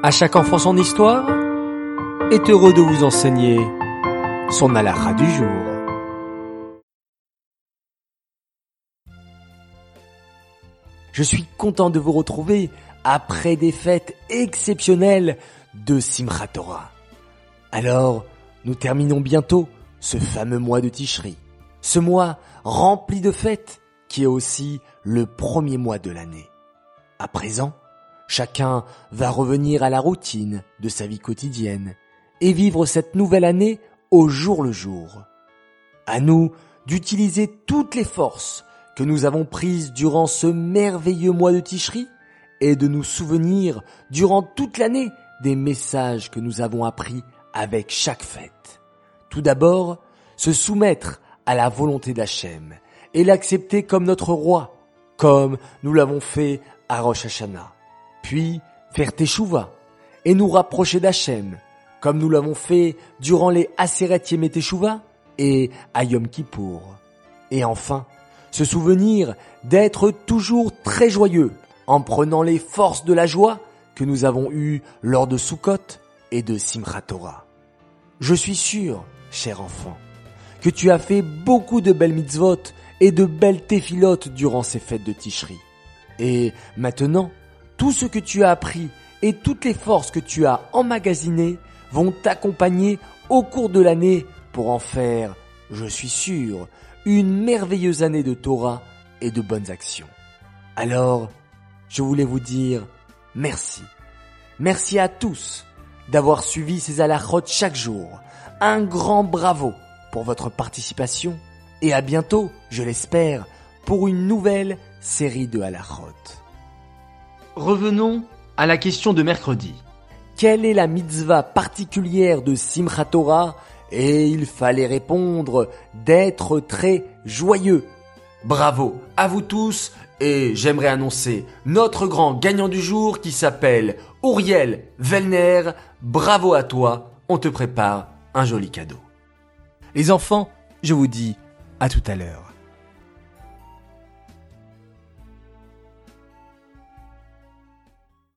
À chaque enfant son histoire est heureux de vous enseigner son alara du jour. Je suis content de vous retrouver après des fêtes exceptionnelles de Simchat. Alors, nous terminons bientôt ce fameux mois de Tishri. Ce mois rempli de fêtes qui est aussi le premier mois de l'année. À présent, Chacun va revenir à la routine de sa vie quotidienne et vivre cette nouvelle année au jour le jour. À nous d'utiliser toutes les forces que nous avons prises durant ce merveilleux mois de Ticherie et de nous souvenir durant toute l'année des messages que nous avons appris avec chaque fête. Tout d'abord, se soumettre à la volonté d'Hachem et l'accepter comme notre roi, comme nous l'avons fait à Rosh Hashanah puis faire Teshuva et nous rapprocher d'Hachem, comme nous l'avons fait durant les Aseret Yemé Teshuva et à Yom Kippour. Et enfin, se souvenir d'être toujours très joyeux en prenant les forces de la joie que nous avons eues lors de Sukkot et de Simchat Torah. Je suis sûr, cher enfant, que tu as fait beaucoup de belles mitzvot et de belles téphilotes durant ces fêtes de Tishri. Et maintenant, tout ce que tu as appris et toutes les forces que tu as emmagasinées vont t'accompagner au cours de l'année pour en faire, je suis sûr, une merveilleuse année de Torah et de bonnes actions. Alors, je voulais vous dire merci. Merci à tous d'avoir suivi ces alachot chaque jour. Un grand bravo pour votre participation et à bientôt, je l'espère, pour une nouvelle série de halachot. Revenons à la question de mercredi. Quelle est la mitzvah particulière de Simchat Torah? Et il fallait répondre d'être très joyeux. Bravo à vous tous et j'aimerais annoncer notre grand gagnant du jour qui s'appelle Uriel Vellner. Bravo à toi, on te prépare un joli cadeau. Les enfants, je vous dis à tout à l'heure.